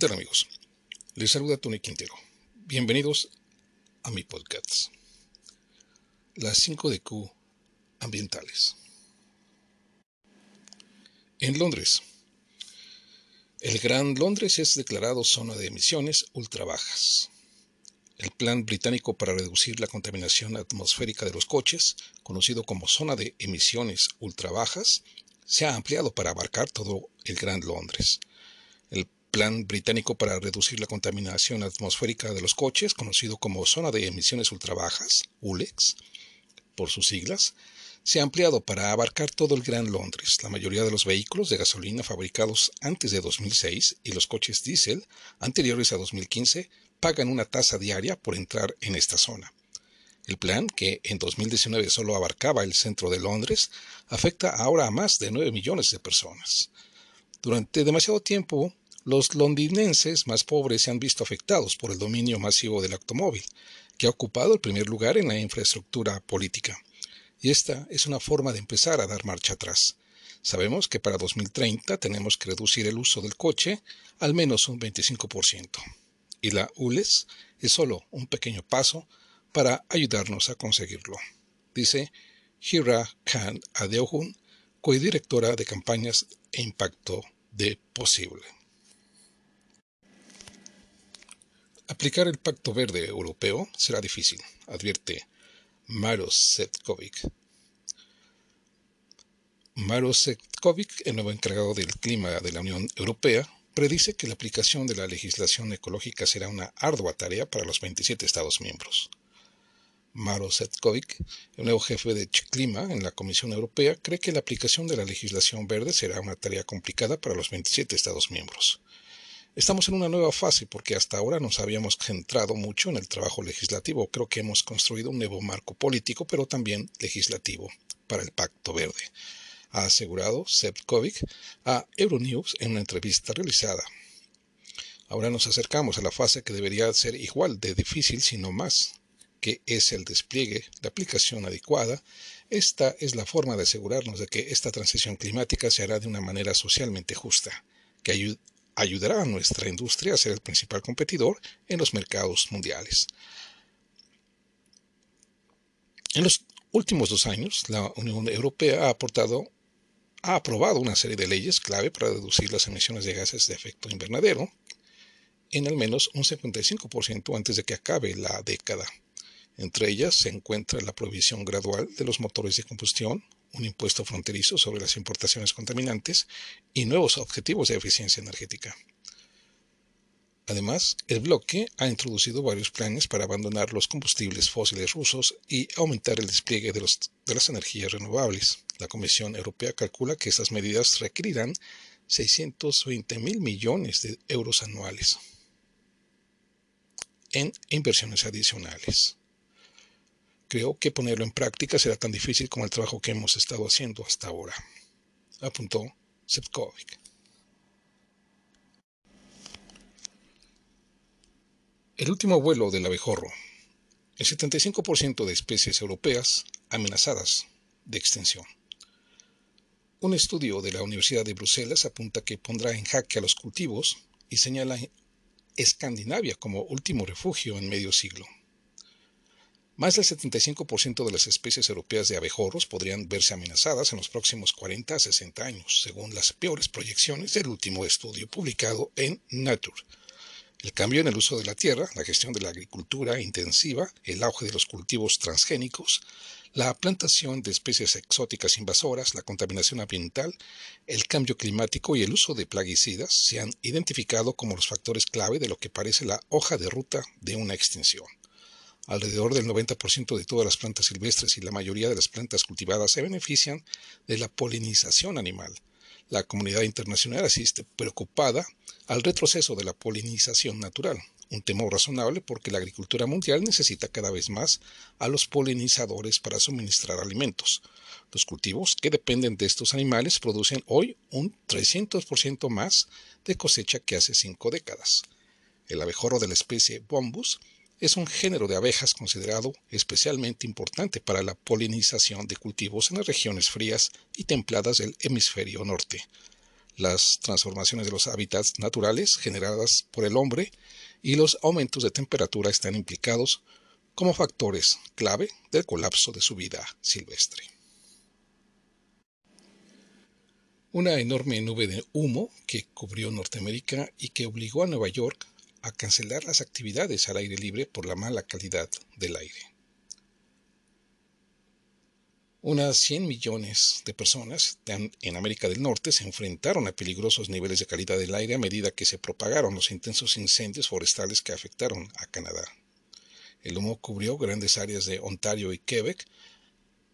¿Qué tal amigos? Les saluda Tony Quintero. Bienvenidos a mi podcast. Las 5 de Q ambientales. En Londres. El Gran Londres es declarado zona de emisiones ultra bajas. El plan británico para reducir la contaminación atmosférica de los coches, conocido como zona de emisiones ultra bajas, se ha ampliado para abarcar todo el Gran Londres. Plan Británico para reducir la contaminación atmosférica de los coches, conocido como Zona de Emisiones Ultrabajas, ULEX, por sus siglas, se ha ampliado para abarcar todo el Gran Londres. La mayoría de los vehículos de gasolina fabricados antes de 2006 y los coches diésel anteriores a 2015 pagan una tasa diaria por entrar en esta zona. El plan, que en 2019 solo abarcaba el centro de Londres, afecta ahora a más de 9 millones de personas. Durante demasiado tiempo, los londinenses más pobres se han visto afectados por el dominio masivo del automóvil, que ha ocupado el primer lugar en la infraestructura política. Y esta es una forma de empezar a dar marcha atrás. Sabemos que para 2030 tenemos que reducir el uso del coche al menos un 25%. Y la ULES es solo un pequeño paso para ayudarnos a conseguirlo, dice Hira Khan Adeohun, codirectora de campañas e impacto de Posible. Aplicar el Pacto Verde Europeo será difícil, advierte Maros Setkovic. Maros Setkovic, el nuevo encargado del clima de la Unión Europea, predice que la aplicación de la legislación ecológica será una ardua tarea para los 27 Estados miembros. Maros Setkovic, el nuevo jefe de clima en la Comisión Europea, cree que la aplicación de la legislación verde será una tarea complicada para los 27 Estados miembros. Estamos en una nueva fase porque hasta ahora nos habíamos centrado mucho en el trabajo legislativo. Creo que hemos construido un nuevo marco político, pero también legislativo, para el Pacto Verde, ha asegurado Sepkovic a Euronews en una entrevista realizada. Ahora nos acercamos a la fase que debería ser igual de difícil, sino más, que es el despliegue, la aplicación adecuada. Esta es la forma de asegurarnos de que esta transición climática se hará de una manera socialmente justa, que ayudará a nuestra industria a ser el principal competidor en los mercados mundiales. En los últimos dos años, la Unión Europea ha, aprobado una serie de leyes clave para reducir las emisiones de gases de efecto invernadero en al menos un 55% antes de que acabe la década. Entre ellas se encuentra la prohibición gradual de los motores de combustión, un impuesto fronterizo sobre las importaciones contaminantes y nuevos objetivos de eficiencia energética. Además, el bloque ha introducido varios planes para abandonar los combustibles fósiles rusos y aumentar el despliegue de, las energías renovables. La Comisión Europea calcula que estas medidas requerirán 620 mil millones de euros anuales en inversiones adicionales. Creo que ponerlo en práctica será tan difícil como el trabajo que hemos estado haciendo hasta ahora, apuntó Sepkovic. El último vuelo del abejorro. El 75% de especies europeas amenazadas de extinción. Un estudio de la Universidad de Bruselas apunta que pondrá en jaque a los cultivos y señala Escandinavia como último refugio en medio siglo. Más del 75% de las especies europeas de abejorros podrían verse amenazadas en los próximos 40 a 60 años, según las peores proyecciones del último estudio publicado en Nature. El cambio en el uso de la tierra, la gestión de la agricultura intensiva, el auge de los cultivos transgénicos, la plantación de especies exóticas invasoras, la contaminación ambiental, el cambio climático y el uso de plaguicidas se han identificado como los factores clave de lo que parece la hoja de ruta de una extinción. Alrededor del 90% de todas las plantas silvestres y la mayoría de las plantas cultivadas se benefician de la polinización animal. La comunidad internacional asiste preocupada al retroceso de la polinización natural, un temor razonable porque la agricultura mundial necesita cada vez más a los polinizadores para suministrar alimentos. Los cultivos que dependen de estos animales producen hoy un 300% más de cosecha que hace cinco décadas. El abejorro de la especie Bombus es un género de abejas considerado especialmente importante para la polinización de cultivos en las regiones frías y templadas del hemisferio norte. las transformaciones de los hábitats naturales generadas por el hombre y los aumentos de temperatura están implicados como factores clave del colapso de su vida silvestre. Una enorme nube de humo que cubrió Norteamérica y que obligó a Nueva York a cancelar las actividades al aire libre por la mala calidad del aire. Unas 100 millones de personas en América del Norte se enfrentaron a peligrosos niveles de calidad del aire a medida que se propagaron los intensos incendios forestales que afectaron a Canadá. El humo cubrió grandes áreas de Ontario y Quebec,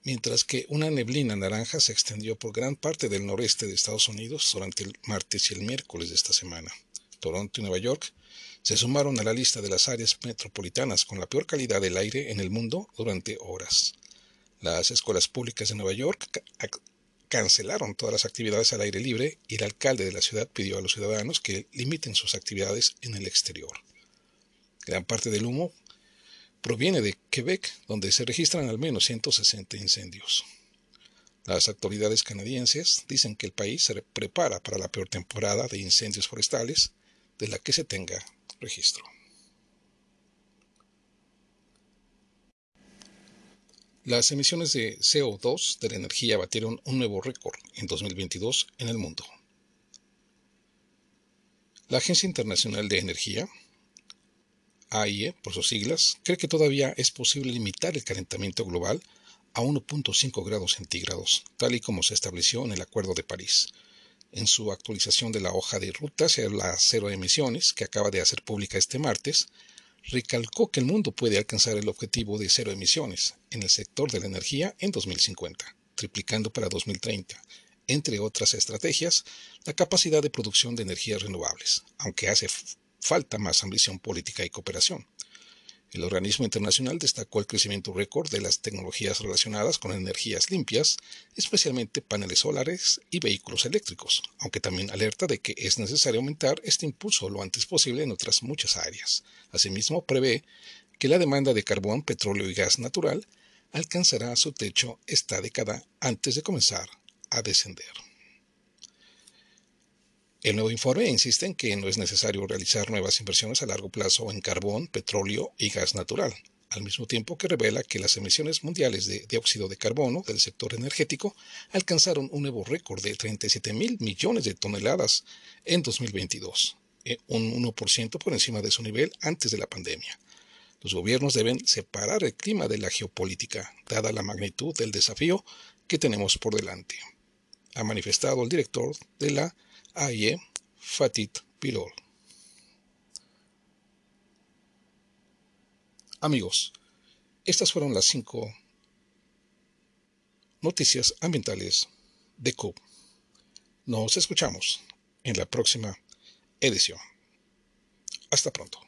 mientras que una neblina naranja se extendió por gran parte del noreste de Estados Unidos durante el martes y el miércoles de esta semana. Toronto y Nueva York se sumaron a la lista de las áreas metropolitanas con la peor calidad del aire en el mundo durante horas. Las escuelas públicas de Nueva York cancelaron todas las actividades al aire libre y el alcalde de la ciudad pidió a los ciudadanos que limiten sus actividades en el exterior. Gran parte del humo proviene de Quebec, donde se registran al menos 160 incendios. Las autoridades canadienses dicen que el país se prepara para la peor temporada de incendios forestales de la que se tenga registro. Las emisiones de CO2 de la energía batieron un nuevo récord en 2022 en el mundo. La Agencia Internacional de Energía, AIE por sus siglas, cree que todavía es posible limitar el calentamiento global a 1.5 grados centígrados, tal y como se estableció en el Acuerdo de París. En su actualización de la hoja de ruta hacia la cero emisiones, que acaba de hacer pública este martes, recalcó que el mundo puede alcanzar el objetivo de cero emisiones en el sector de la energía en 2050, triplicando para 2030, entre otras estrategias, la capacidad de producción de energías renovables, aunque hace falta más ambición política y cooperación. El organismo internacional destacó el crecimiento récord de las tecnologías relacionadas con energías limpias, especialmente paneles solares y vehículos eléctricos, aunque también alerta de que es necesario aumentar este impulso lo antes posible en otras muchas áreas. Asimismo, prevé que la demanda de carbón, petróleo y gas natural alcanzará su techo esta década antes de comenzar a descender. El nuevo informe insiste en que no es necesario realizar nuevas inversiones a largo plazo en carbón, petróleo y gas natural, al mismo tiempo que revela que las emisiones mundiales de dióxido de carbono del sector energético alcanzaron un nuevo récord de 37 mil millones de toneladas en 2022, eh, un 1% por encima de su nivel antes de la pandemia. Los gobiernos deben separar el clima de la geopolítica, dada la magnitud del desafío que tenemos por delante, ha manifestado el director de la AIE Fatit Pilol. Amigos, estas fueron las cinco noticias ambientales de CUB. Nos escuchamos en la próxima edición. Hasta pronto.